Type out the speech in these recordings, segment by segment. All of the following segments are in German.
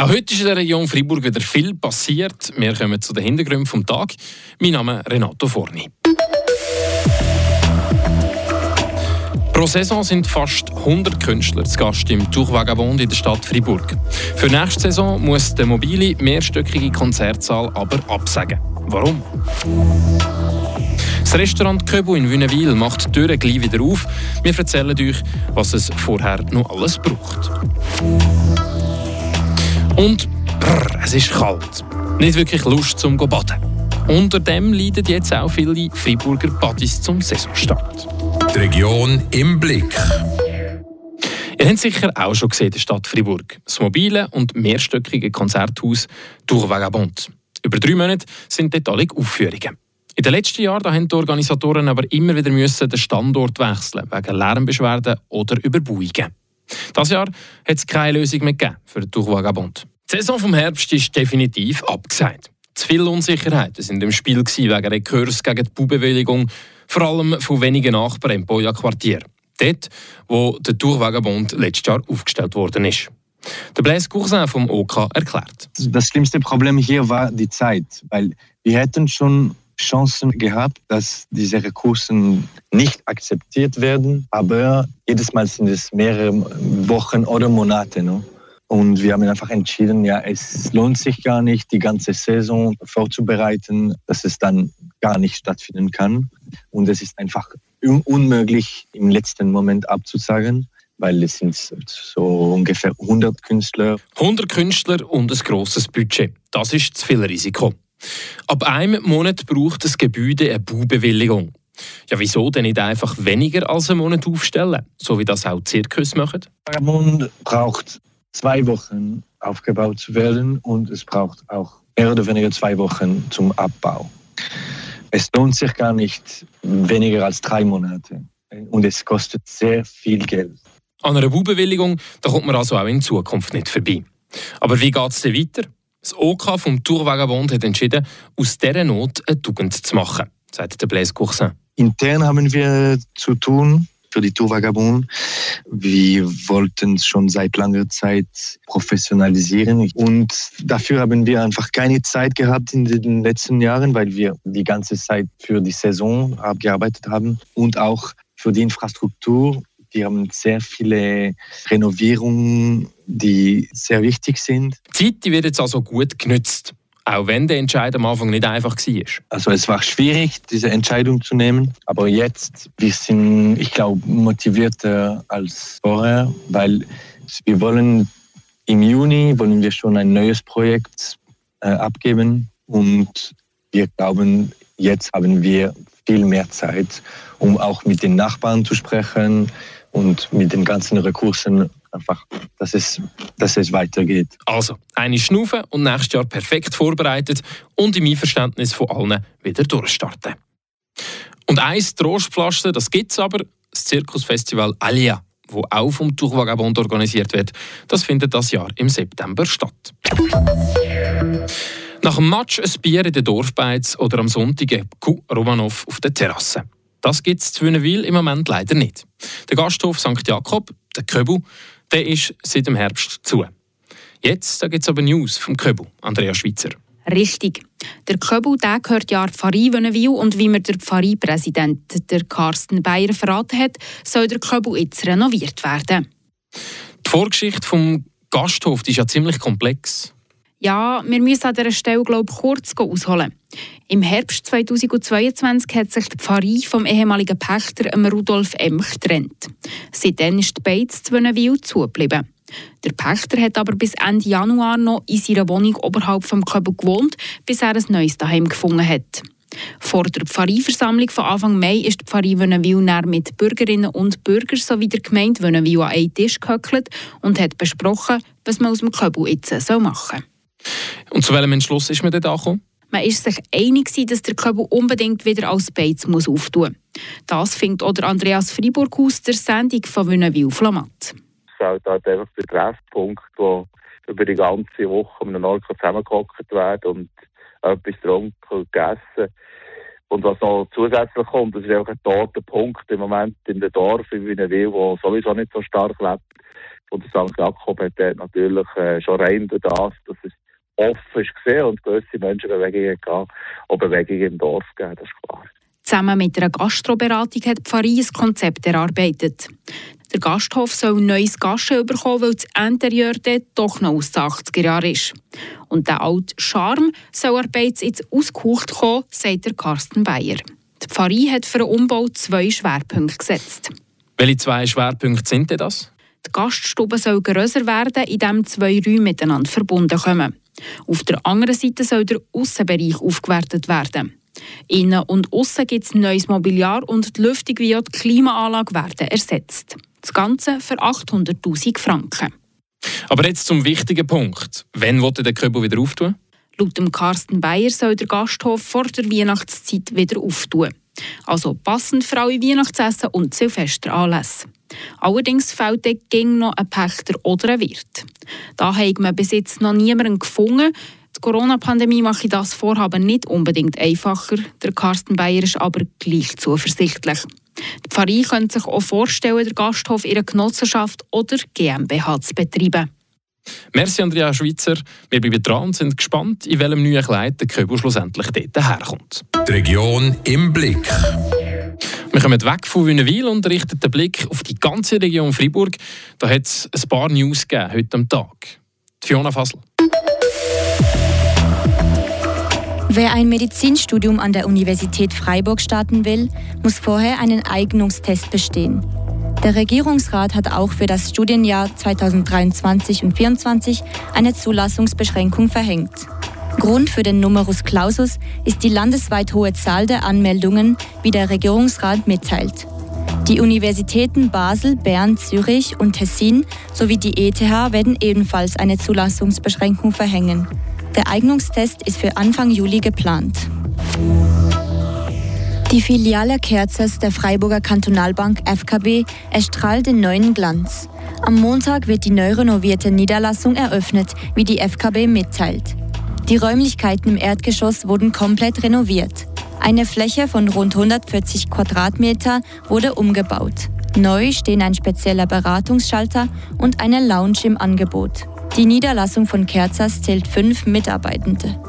Auch heute ist in der Region Freiburg wieder viel passiert. Wir kommen zu den Hintergründen vom Tag. Mein Name ist Renato Forni. Pro Saison sind fast 100 Künstler zu Gast im Tour Vagabond in der Stadt Freiburg. Für nächste Saison muss der mobile, mehrstöckige Konzertsaal aber absagen. Warum? Das Restaurant Köbu in Wünnewil macht die Türen gleich wieder auf. Wir erzählen euch, was es vorher noch alles braucht. Und brr, es ist kalt. Nicht wirklich Lust zum baden. Unter dem leiden jetzt auch viele Freiburger Badis zum Saisonstart. Die Region im Blick. Ihr habt sicher auch schon gesehen, die Stadt Fribourg. Das mobile und mehrstöckige Konzerthaus Tour Vagabond. Über drei Monate sind dort alle Aufführungen. In den letzten Jahren da haben die Organisatoren aber immer wieder müssen den Standort wechseln wegen Lärmbeschwerden oder Überbauungen. Das Jahr hat es keine Lösung mehr gegeben für den Tour Vagabond. Die Saison vom Herbst ist definitiv abgesagt. Zu viele Unsicherheiten sind im Spiel wegen Rekurs gegen die Baubewilligung vor allem von wenigen Nachbarn im Boja-Quartier. Dort, wo der Tourwagenbund letztes Jahr aufgestellt worden ist. Der Blaise Coursin vom OK erklärt. Das schlimmste Problem hier war die Zeit, weil wir hätten schon Chancen gehabt, dass diese Rekursen nicht akzeptiert werden, aber jedes Mal sind es mehrere Wochen oder Monate. No? Und wir haben einfach entschieden, ja, es lohnt sich gar nicht, die ganze Saison vorzubereiten, dass es dann gar nicht stattfinden kann. Und es ist einfach unmöglich, im letzten Moment abzusagen, weil es sind so ungefähr 100 Künstler. 100 Künstler und ein grosses Budget. Das ist zu viel Risiko. Ab einem Monat braucht das Gebäude eine Baubewilligung. Ja, wieso denn nicht einfach weniger als einen Monat aufstellen, so wie das auch Zirkus machen? Mund braucht zwei Wochen aufgebaut zu werden und es braucht auch mehr oder weniger zwei Wochen zum Abbau. Es lohnt sich gar nicht weniger als drei Monate und es kostet sehr viel Geld. An einer Baubewilligung da kommt man also auch in Zukunft nicht vorbei. Aber wie geht es denn weiter? Das OK vom Tour Vagabond hat entschieden, aus dieser Not eine Tugend zu machen, sagt der Blaise Coursin. Intern haben wir zu tun für die Tour Vagabond. Wir wollten es schon seit langer Zeit professionalisieren und dafür haben wir einfach keine Zeit gehabt in den letzten Jahren, weil wir die ganze Zeit für die Saison gearbeitet haben und auch für die Infrastruktur. Wir haben sehr viele Renovierungen, die sehr wichtig sind. Die Zeit die wird jetzt also gut genützt. Auch wenn der Entscheid am Anfang nicht einfach war. Also es war schwierig, diese Entscheidung zu nehmen. Aber jetzt, wir sind, ich glaube, motivierter als vorher, weil wir wollen im Juni wollen wir schon ein neues Projekt äh, abgeben und wir glauben, jetzt haben wir viel mehr Zeit, um auch mit den Nachbarn zu sprechen und mit den ganzen Ressourcen einfach, dass es, dass es weitergeht. Also, eine Schnufe und nächstes Jahr perfekt vorbereitet und im Einverständnis von allen wieder durchstarten. Und ein Trostpflaster, das gibt es aber, das Zirkusfestival Alia, wo auch vom Tour Vagabond organisiert wird. Das findet das Jahr im September statt. Nach dem Match ein Bier in den Dorfbeiz oder am Sonntag Kuh Romanov auf der Terrasse. Das gibt es zu Wünnewil im Moment leider nicht. Der Gasthof St. Jakob, der Köbu, der ist seit dem Herbst zu. Jetzt gibt es aber News vom Köbu, Andrea Schweitzer. Richtig. Der Köbel der gehört ja Pfarrei Wönnewil und wie mir der Pfarreipräsident der Carsten Bayer verraten hat, soll der Köbel jetzt renoviert werden. Die Vorgeschichte vom Gasthof ist ja ziemlich komplex. Ja, wir müssen an dieser Stelle glaube ich, kurz ausholen. Im Herbst 2022 hat sich die Pfarrei vom ehemaligen Pächter Rudolf Emch getrennt. Seitdem ist die Beiz zu Wönnewil zugeblieben. Der Pächter hat aber bis Ende Januar noch in seiner Wohnung oberhalb vom Köbel gewohnt, bis er ein neues Daheim gefunden hat. Vor der Pfarreiversammlung von Anfang Mai ist die Pfarrei Wönnewil mit Bürgerinnen und Bürgern sowie der Gemeinde Wönnewil an einen Tisch gehöckelt und hat besprochen, was man aus dem Köbel jetzt machen soll. Und zu welchem Entschluss ist man denn da gekommen? Man ist sich einig, dass der Köbel unbedingt wieder als Beiz muss auftun muss. Das findet oder Andreas Freiburg aus der Sendung von Wünnewil Flamat. Es ist halt, einfach der Treffpunkt, wo über die ganze Woche um einen Ort zusammengehockt wird und etwas getrunken und gegessen. Und was noch zusätzlich kommt, das ist einfach ein toter Punkt im Moment in der Dorf in Wünnewil, der sowieso nicht so stark lebt von der St. Jakob hat dort natürlich äh, schon rein durch das, dass es offen gesehen und gewisse Menschenbewegungen gab, auch Bewegungen im Dorf gegeben, das ist klar. Zusammen mit einer Gastroberatung hat Pfarrei ein Konzept erarbeitet. Der Gasthof soll ein neues Gaschen bekommen, weil das Interieur dort doch noch aus den 80er Jahren ist. Und der alte Charme soll er bereits ins Ausgehaucht kommen, sagt der Carsten Bayer. Die Pfarrei hat für den Umbau zwei Schwerpunkte gesetzt. Welche zwei Schwerpunkte sind denn das? Die Gaststube soll grösser werden, indem zwei Räume miteinander verbunden kommen. Auf der anderen Seite soll der Aussenbereich aufgewertet werden. Innen und außen gibt es neues Mobiliar und die Lüftung wie auch die Klimaanlage werden ersetzt. Das Ganze für 800'000 Franken. Aber jetzt zum wichtigen Punkt. Wann wird der Köbel wieder auftun? Laut dem Carsten Bayer soll der Gasthof vor der Weihnachtszeit wieder auftun. Also passend für alle Weihnachtsessen und Silvesteranlässe. Allerdings fehlt dort noch ein Pächter oder ein Wirt. Da hat man bis jetzt noch niemanden gefunden. Die Corona-Pandemie macht das Vorhaben nicht unbedingt einfacher. Der Carsten Bayer ist aber gleich zuversichtlich. Die Pfarrei könnte sich auch vorstellen, den Gasthof ihrer Genossenschaft oder GmbH zu betreiben. Merci Andrea Schweitzer. Wir bleiben dran und sind gespannt, in welchem neuen Kleid der Köbel schlussendlich dort herkommt. Die Region im Blick. Wir kommen weg von Wünnewil und richten den Blick auf die ganze Region Freiburg. Da hat es ein paar News gegeben heute am Tag. Fiona Fassel. Wer ein Medizinstudium an der Universität Freiburg starten will, muss vorher einen Eignungstest bestehen. Der Regierungsrat hat auch für das Studienjahr 2023 und 2024 eine Zulassungsbeschränkung verhängt. Grund für den Numerus Clausus ist die landesweit hohe Zahl der Anmeldungen, wie der Regierungsrat mitteilt. Die Universitäten Basel, Bern, Zürich und Tessin sowie die ETH werden ebenfalls eine Zulassungsbeschränkung verhängen. Der Eignungstest ist für Anfang Juli geplant. Die Filiale Kerzers der Freiburger Kantonalbank FKB erstrahlt den neuen Glanz. Am Montag wird die neu renovierte Niederlassung eröffnet, wie die FKB mitteilt. Die Räumlichkeiten im Erdgeschoss wurden komplett renoviert. Eine Fläche von rund 140 Quadratmeter wurde umgebaut. Neu stehen ein spezieller Beratungsschalter und eine Lounge im Angebot. Die Niederlassung von Kerzers zählt fünf Mitarbeitende.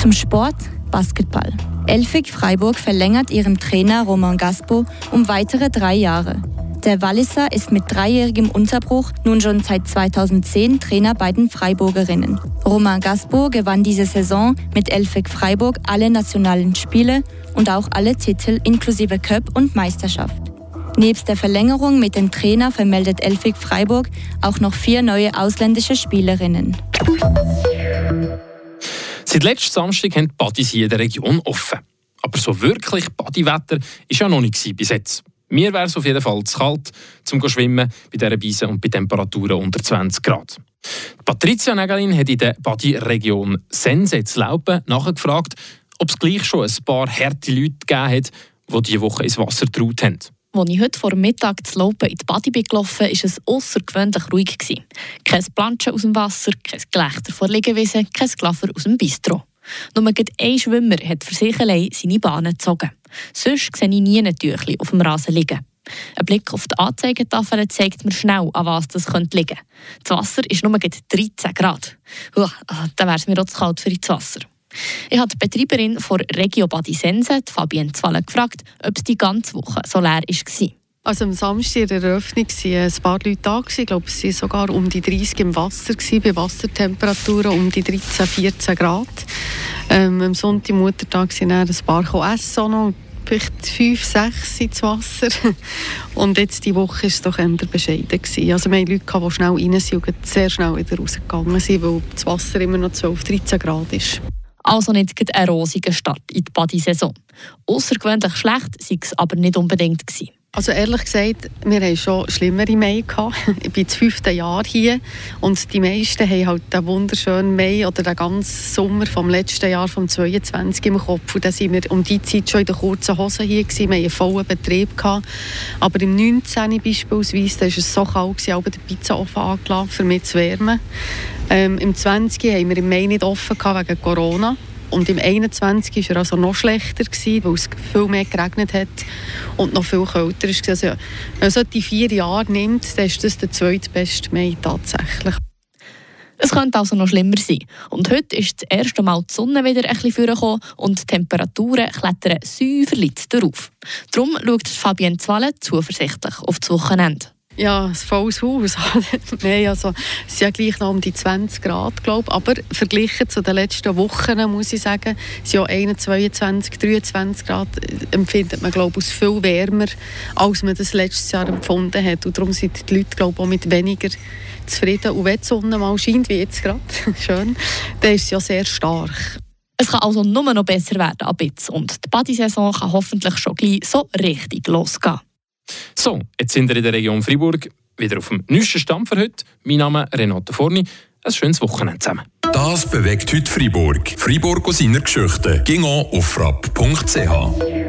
Zum Sport Basketball. Elfig Freiburg verlängert ihren Trainer Roman Gaspo um weitere drei Jahre. Der Walliser ist mit dreijährigem Unterbruch nun schon seit 2010 Trainer bei den Freiburgerinnen. Roman Gaspo gewann diese Saison mit Elfig Freiburg alle nationalen Spiele und auch alle Titel inklusive Cup und Meisterschaft. Nebst der Verlängerung mit dem Trainer vermeldet Elfig Freiburg auch noch vier neue ausländische Spielerinnen. Seit letztem Samstag haben die Badis hier in der Region offen. Aber so wirklich Badiwetter war ja noch nicht bis jetzt. Mir wäre es auf jeden Fall zu kalt, zum zu schwimmen bei dieser Beise und bei Temperaturen unter 20 Grad. Patricia Nägelin hat in der Badi-Region Sense zu Laupen nachgefragt, ob es gleich schon ein paar harte Leute gegeben hat, die diese Woche ins Wasser getraut haben. Als ich heute vor Mittag zu Laupen in die Badi bin gelaufen war es außergewöhnlich ruhig. Kein Planschen aus dem Wasser, kein Gelächter vor Liegewiese, kein Klaffer aus dem Bistro. Nur ein Schwimmer hat für sich allein seine Bahnen gezogen. Sonst sehe ich nie ein Tüchlein auf dem Rasen liegen. Ein Blick auf die Anzeigetafel zeigt mir schnell, an was das könnte liegen Das Wasser ist nur 13 Grad. Uah, dann wäre es mir auch zu kalt für ins Wasser. Ich habe die Betreiberin von Regio Badisense, Fabienne Zwalle, gefragt, ob es die ganze Woche so leer war. Also am Samstag in der Eröffnung waren ein paar Leute da. Ich glaube, es waren sogar um die 30 im Wasser, bei Wassertemperaturen um die 13, 14 Grad. Ähm, am Sonntag, Muttertag, sind ein paar essen noch vielleicht fünf, sechs ins Wasser. Und jetzt die Woche war es doch eher bescheiden. Also wir hatten Leute, die schnell rein sind und sehr schnell wieder rausgegangen sind, weil das Wasser immer noch 12, 13 Grad ist. Also nicht ein rosiger Start in die Badi-Saison. Außergewöhnlich schlecht sei es aber nicht unbedingt. Gewesen. Also ehrlich gesagt, wir hatten schon schlimmere Mai. Ich bin das fünfte Jahr hier und die meisten haben halt den wunderschönen Mai oder den ganzen Sommer vom letzten Jahr, vom 22 im Kopf. Und dann sind wir um die Zeit schon in den kurzen Hosen hier gewesen. Wir hatten einen vollen Betrieb. Gehabt. Aber im 19. beispielsweise, da war es so kalt, ich den Pizzaofen angelassen für mich zu wärmen. Ähm, Im 20. haben wir im Mai nicht offen gehabt wegen Corona. Und im 21 war er also noch schlechter, gewesen, weil es viel mehr geregnet hat und noch viel kälter war. Also, wenn man so die vier Jahre nimmt, dann ist das der zweitbeste Mai tatsächlich. Es könnte also noch schlimmer sein. Und heute ist das erste Mal die Sonne wieder ein bisschen vorgekommen und die Temperaturen klettern säuferlich darauf. Darum schaut Fabienne Zwalle zuversichtlich auf das Wochenende. Ja, ein volles Haus. Nein, also, es sind ja gleich noch um die 20 Grad, glaube ich. Aber verglichen zu den letzten Wochen, muss ich sagen, sind ja 21, 22, 23 Grad, äh, empfindet man, glaube ich, viel wärmer, als man das letztes Jahr empfunden hat. Und darum sind die Leute, glaube ich, auch mit weniger zufrieden. Und wenn die Sonne mal scheint, wie jetzt gerade, schön, dann ist es ja sehr stark. Es kann also nur noch besser werden ab jetzt. Und die Badesaison kann hoffentlich schon gleich so richtig losgehen. So, jetzt sind wir in der Region Freiburg wieder auf dem neuesten Stamm für heute. Mein Name ist Renato Forni. Ein schönes Wochenende zusammen. Das bewegt heute Freiburg. Freiburg aus seiner Geschichte. Ging auf frapp.ch.